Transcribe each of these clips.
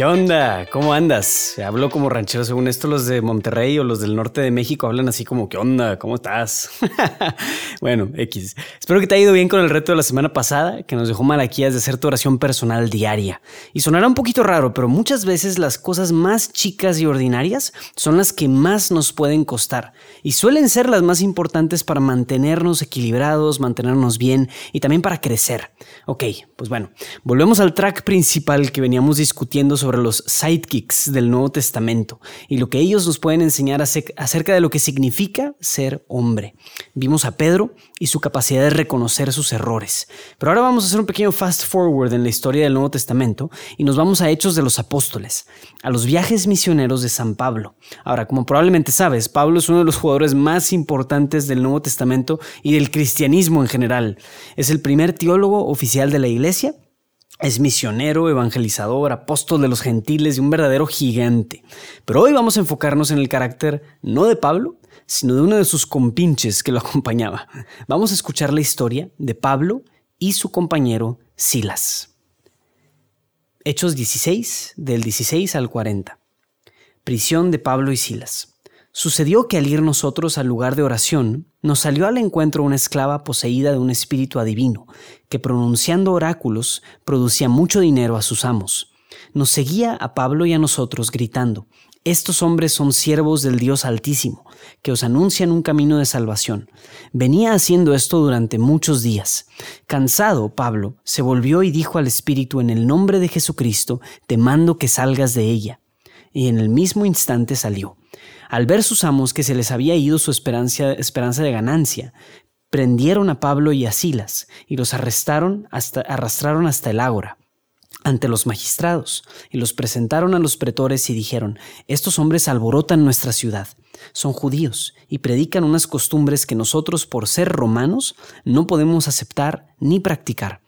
¿Qué onda? ¿Cómo andas? Hablo como ranchero, según esto los de Monterrey o los del norte de México hablan así como, ¿qué onda? ¿Cómo estás? bueno, X. Espero que te haya ido bien con el reto de la semana pasada, que nos dejó Malaquías de hacer tu oración personal diaria. Y sonará un poquito raro, pero muchas veces las cosas más chicas y ordinarias son las que más nos pueden costar. Y suelen ser las más importantes para mantenernos equilibrados, mantenernos bien y también para crecer. Ok, pues bueno, volvemos al track principal que veníamos discutiendo sobre los sidekicks del Nuevo Testamento y lo que ellos nos pueden enseñar acerca de lo que significa ser hombre. Vimos a Pedro y su capacidad de reconocer sus errores. Pero ahora vamos a hacer un pequeño fast forward en la historia del Nuevo Testamento y nos vamos a Hechos de los Apóstoles, a los viajes misioneros de San Pablo. Ahora, como probablemente sabes, Pablo es uno de los jugadores más importantes del Nuevo Testamento y del cristianismo en general. Es el primer teólogo oficial de la iglesia es misionero, evangelizador, apóstol de los gentiles y un verdadero gigante. Pero hoy vamos a enfocarnos en el carácter no de Pablo, sino de uno de sus compinches que lo acompañaba. Vamos a escuchar la historia de Pablo y su compañero Silas. Hechos 16, del 16 al 40. Prisión de Pablo y Silas. Sucedió que al ir nosotros al lugar de oración, nos salió al encuentro una esclava poseída de un espíritu adivino, que pronunciando oráculos producía mucho dinero a sus amos. Nos seguía a Pablo y a nosotros gritando, Estos hombres son siervos del Dios Altísimo, que os anuncian un camino de salvación. Venía haciendo esto durante muchos días. Cansado, Pablo se volvió y dijo al espíritu, En el nombre de Jesucristo, te mando que salgas de ella. Y en el mismo instante salió. Al ver sus amos que se les había ido su esperanza, de ganancia, prendieron a Pablo y a Silas y los arrestaron arrastraron hasta el ágora ante los magistrados y los presentaron a los pretores y dijeron, estos hombres alborotan nuestra ciudad, son judíos y predican unas costumbres que nosotros por ser romanos no podemos aceptar ni practicar.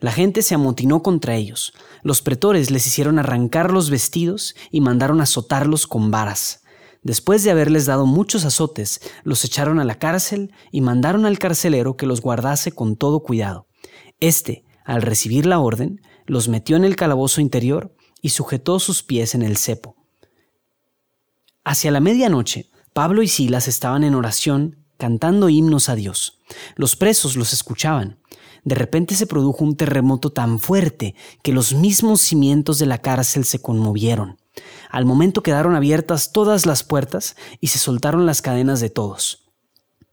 La gente se amotinó contra ellos, los pretores les hicieron arrancar los vestidos y mandaron azotarlos con varas. Después de haberles dado muchos azotes, los echaron a la cárcel y mandaron al carcelero que los guardase con todo cuidado. Este, al recibir la orden, los metió en el calabozo interior y sujetó sus pies en el cepo. Hacia la medianoche, Pablo y Silas estaban en oración, cantando himnos a Dios. Los presos los escuchaban. De repente se produjo un terremoto tan fuerte que los mismos cimientos de la cárcel se conmovieron. Al momento quedaron abiertas todas las puertas y se soltaron las cadenas de todos.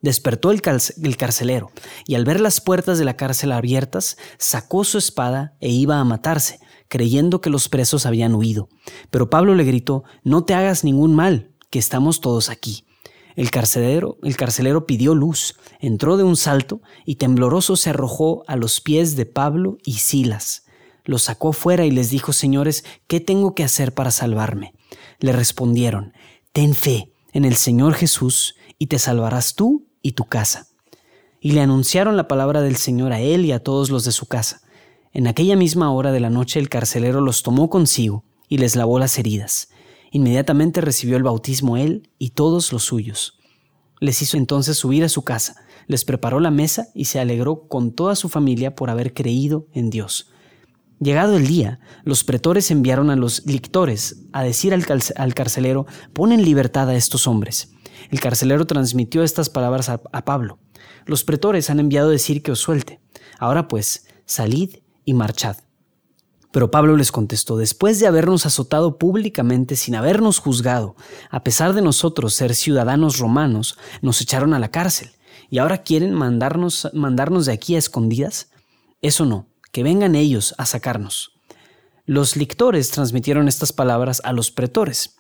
Despertó el, carcelero y al ver las puertas de la cárcel abiertas, sacó su espada e iba a matarse, creyendo que los presos habían huido. Pero Pablo le gritó, No te hagas ningún mal, que estamos todos aquí. El carcelero, el carcelero pidió luz, entró de un salto y tembloroso se arrojó a los pies de Pablo y Silas los sacó fuera y les dijo, Señores, ¿qué tengo que hacer para salvarme? Le respondieron, Ten fe en el Señor Jesús y te salvarás tú y tu casa. Y le anunciaron la palabra del Señor a él y a todos los de su casa. En aquella misma hora de la noche el carcelero los tomó consigo y les lavó las heridas. Inmediatamente recibió el bautismo él y todos los suyos. Les hizo entonces subir a su casa, les preparó la mesa y se alegró con toda su familia por haber creído en Dios. Llegado el día, los pretores enviaron a los lictores a decir al, carcelero, pon en libertad a estos hombres. El carcelero transmitió estas palabras a, Pablo. Los pretores han enviado a decir que os suelte. Ahora pues, salid y marchad. Pero Pablo les contestó, después de habernos azotado públicamente sin habernos juzgado, a pesar de nosotros ser ciudadanos romanos, nos echaron a la cárcel, y ahora quieren mandarnos, mandarnos de aquí a escondidas. Eso no, que vengan ellos a sacarnos. Los lictores transmitieron estas palabras a los pretores.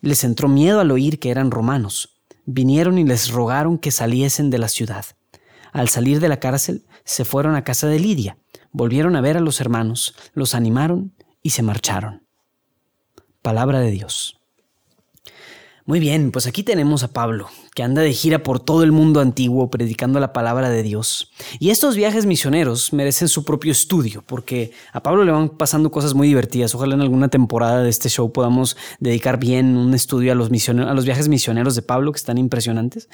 Les entró miedo al oír que eran romanos. Vinieron y les rogaron que saliesen de la ciudad. Al salir de la cárcel, se fueron a casa de Lidia, volvieron a ver a los hermanos, los animaron y se marcharon. Palabra de Dios. Muy bien, pues aquí tenemos a Pablo, que anda de gira por todo el mundo antiguo predicando la palabra de Dios. Y estos viajes misioneros merecen su propio estudio, porque a Pablo le van pasando cosas muy divertidas. Ojalá en alguna temporada de este show podamos dedicar bien un estudio a los, a los viajes misioneros de Pablo, que están impresionantes.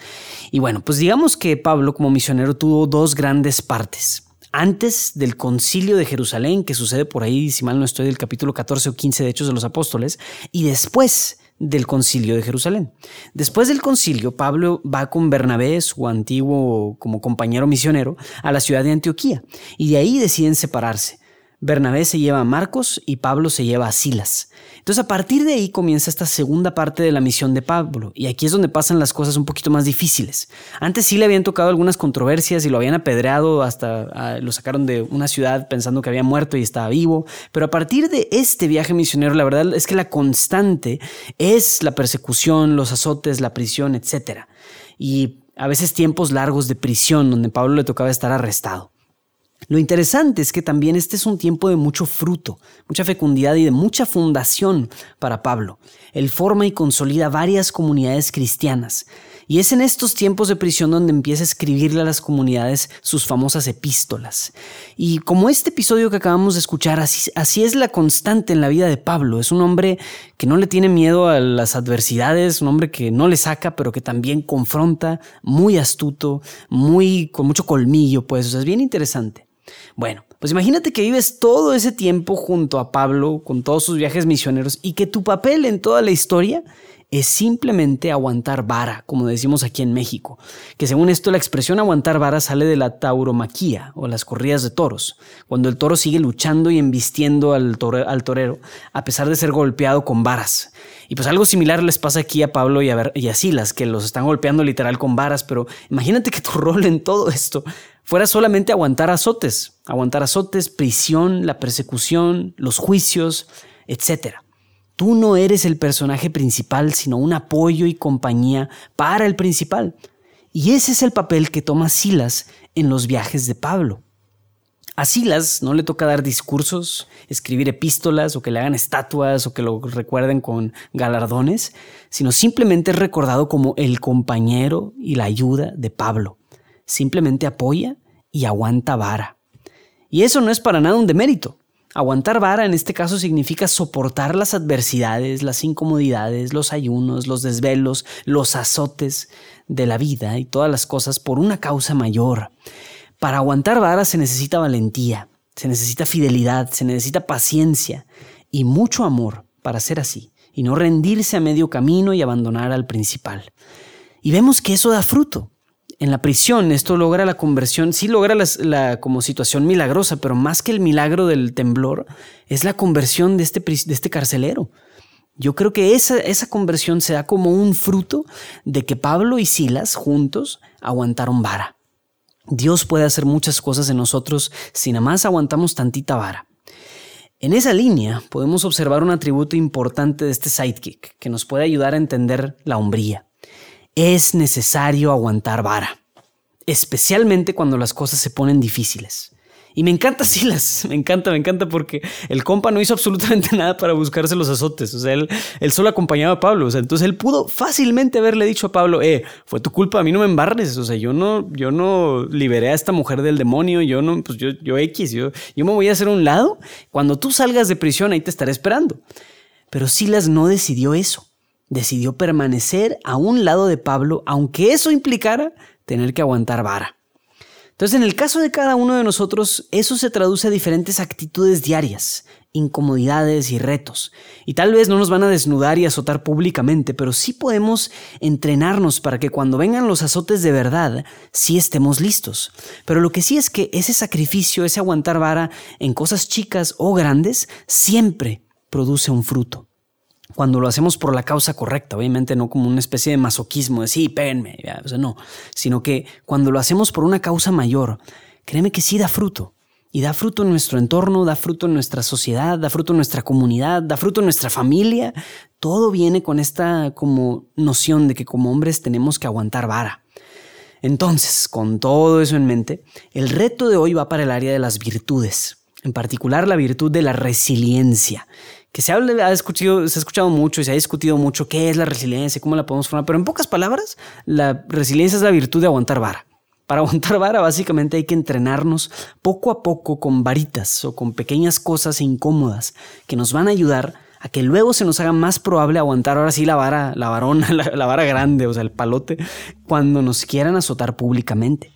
Y bueno, pues digamos que Pablo como misionero tuvo dos grandes partes antes del concilio de Jerusalén, que sucede por ahí, si mal no estoy, del capítulo 14 o 15 de Hechos de los Apóstoles, y después del concilio de Jerusalén. Después del concilio, Pablo va con Bernabé, su antiguo como compañero misionero, a la ciudad de Antioquía y de ahí deciden separarse. Bernabé se lleva a Marcos y Pablo se lleva a Silas. Entonces a partir de ahí comienza esta segunda parte de la misión de Pablo y aquí es donde pasan las cosas un poquito más difíciles. Antes sí le habían tocado algunas controversias y lo habían apedreado hasta ah, lo sacaron de una ciudad pensando que había muerto y estaba vivo, pero a partir de este viaje misionero la verdad es que la constante es la persecución, los azotes, la prisión, etc. Y a veces tiempos largos de prisión donde Pablo le tocaba estar arrestado. Lo interesante es que también este es un tiempo de mucho fruto, mucha fecundidad y de mucha fundación para Pablo. Él forma y consolida varias comunidades cristianas. Y es en estos tiempos de prisión donde empieza a escribirle a las comunidades sus famosas epístolas. Y como este episodio que acabamos de escuchar, así, así, es la constante en la vida de Pablo. Es un hombre que no le tiene miedo a las adversidades, un hombre que no le saca, pero que también confronta, muy astuto, muy con mucho colmillo, pues. Es bien interesante. Bueno, pues imagínate que vives todo ese tiempo junto a Pablo, con todos sus viajes misioneros, y que tu papel en toda la historia es simplemente aguantar vara, como decimos aquí en México, que según esto la expresión aguantar vara sale de la tauromaquía o las corridas de toros, cuando el toro sigue luchando y embistiendo al, torero a pesar de ser golpeado con varas. Y pues algo similar les pasa aquí a Pablo y a, y a Silas, que los están golpeando literal con varas, pero imagínate que tu rol en todo esto fuera solamente aguantar azotes, aguantar azotes, prisión, la persecución, los juicios, etc. Tú no eres el personaje principal, sino un apoyo y compañía para el principal. Y ese es el papel que toma Silas en los viajes de Pablo. A Silas no le toca dar discursos, escribir epístolas o que le hagan estatuas o que lo recuerden con galardones, sino simplemente es recordado como el compañero y la ayuda de Pablo simplemente apoya y aguanta vara. Y eso no es para nada un demérito. Aguantar vara en este caso significa soportar las adversidades, las incomodidades, los ayunos, los desvelos, los azotes de la vida y todas las cosas por una causa mayor. Para aguantar vara se necesita valentía, se necesita fidelidad, se necesita paciencia y mucho amor para ser así y no rendirse a medio camino y abandonar al principal. Y vemos que eso da fruto en la prisión esto logra la conversión, sí logra la, como situación milagrosa, pero más que el milagro del temblor, es la conversión de este, de este carcelero. Yo creo que esa, esa conversión se da como un fruto de que Pablo y Silas juntos aguantaron vara. Dios puede hacer muchas cosas en nosotros si nada más aguantamos tantita vara. En esa línea podemos observar un atributo importante de este sidekick que nos puede ayudar a entender la hombría es necesario aguantar vara, especialmente cuando las cosas se ponen difíciles. Y me encanta Silas, me encanta, me encanta porque el compa no hizo absolutamente nada para buscarse los azotes. O sea, él, solo acompañaba a Pablo. O sea, entonces él pudo fácilmente haberle dicho a Pablo, eh, fue tu culpa, a mí no me embarres. O sea, yo no, yo no liberé a esta mujer del demonio, yo no, pues yo, yo X, yo me voy a hacer un lado. Cuando tú salgas de prisión, ahí te estaré esperando. Pero Silas no decidió eso decidió permanecer a un lado de Pablo, aunque eso implicara tener que aguantar vara. Entonces, en el caso de cada uno de nosotros, eso se traduce a diferentes actitudes diarias, incomodidades y retos. Y tal vez no nos van a desnudar y azotar públicamente, pero sí podemos entrenarnos para que cuando vengan los azotes de verdad, sí estemos listos. Pero lo que sí es que ese sacrificio, ese aguantar vara en cosas chicas o grandes, siempre produce un fruto cuando lo hacemos por la causa correcta, obviamente no como una especie de masoquismo de sí, péguenme, o sea, no, sino que cuando lo hacemos por una causa mayor, créeme que sí da fruto. Y da fruto en nuestro entorno, da fruto en nuestra sociedad, da fruto en nuestra comunidad, da fruto en nuestra familia. Todo viene con esta como noción de que como hombres tenemos que aguantar vara. Entonces, con todo eso en mente, el reto de hoy va para el área de las virtudes, en particular la virtud de la resiliencia, que se, ha, escuchado, se ha escuchado mucho y se ha discutido mucho qué es la resiliencia, cómo la podemos formar, pero en pocas palabras, la resiliencia es la virtud de aguantar vara. Para aguantar vara básicamente hay que entrenarnos poco a poco con varitas o con pequeñas cosas incómodas que nos van a ayudar a que luego se nos haga más probable aguantar ahora sí la vara, la varona, la vara grande, o sea, el palote, cuando nos quieran azotar públicamente.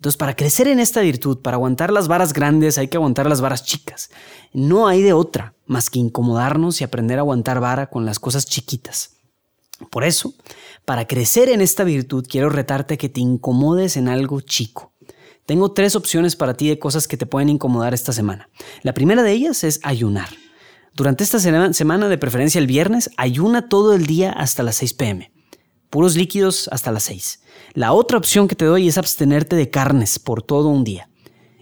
Entonces, para crecer en esta virtud, para aguantar las varas grandes, hay que aguantar las varas chicas. No hay de otra más que incomodarnos y aprender a aguantar vara con las cosas chiquitas. Por eso, para crecer en esta virtud, quiero retarte a que te incomodes en algo chico. Tengo tres opciones para ti de cosas que te pueden incomodar esta semana. La primera de ellas es ayunar. Durante esta semana, de preferencia el viernes, ayuna todo el día hasta las 6 pm puros líquidos hasta las 6. La otra opción que te doy es abstenerte de carnes por todo un día.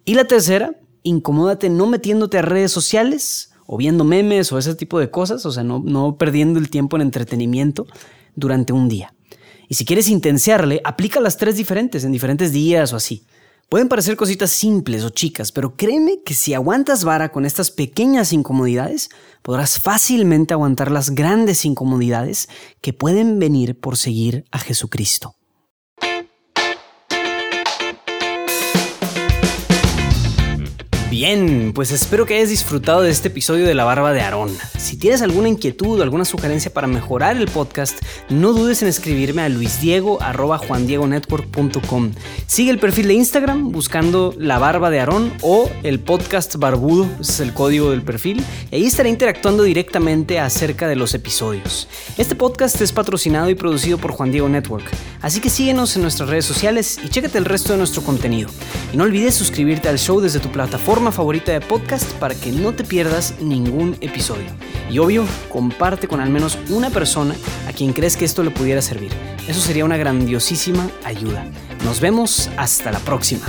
Y la tercera, incomódate no metiéndote a redes sociales o viendo memes o ese tipo de cosas, o sea, no, no perdiendo el tiempo en entretenimiento durante un día. Y si quieres intensiarle, aplica las tres diferentes en diferentes días o así. Pueden parecer cositas simples o chicas, pero créeme que si aguantas vara con estas pequeñas incomodidades, podrás fácilmente aguantar las grandes incomodidades que pueden venir por seguir a Jesucristo. Bien, pues espero que hayas disfrutado de este episodio de La Barba de Aarón. Si tienes alguna inquietud o alguna sugerencia para mejorar el podcast, no dudes en escribirme a luisdiego.juandiegonetwork.com. Sigue el perfil de Instagram buscando La Barba de Aarón o el podcast Barbudo, ese es el código del perfil, y ahí estaré interactuando directamente acerca de los episodios. Este podcast es patrocinado y producido por Juan Diego Network, así que síguenos en nuestras redes sociales y chécate el resto de nuestro contenido. Y no olvides suscribirte al show desde tu plataforma favorita de podcast para que no te pierdas ningún episodio. Y obvio, comparte con al menos una persona a quien crees que esto le pudiera servir. Eso sería una grandiosísima ayuda. Nos vemos hasta la próxima.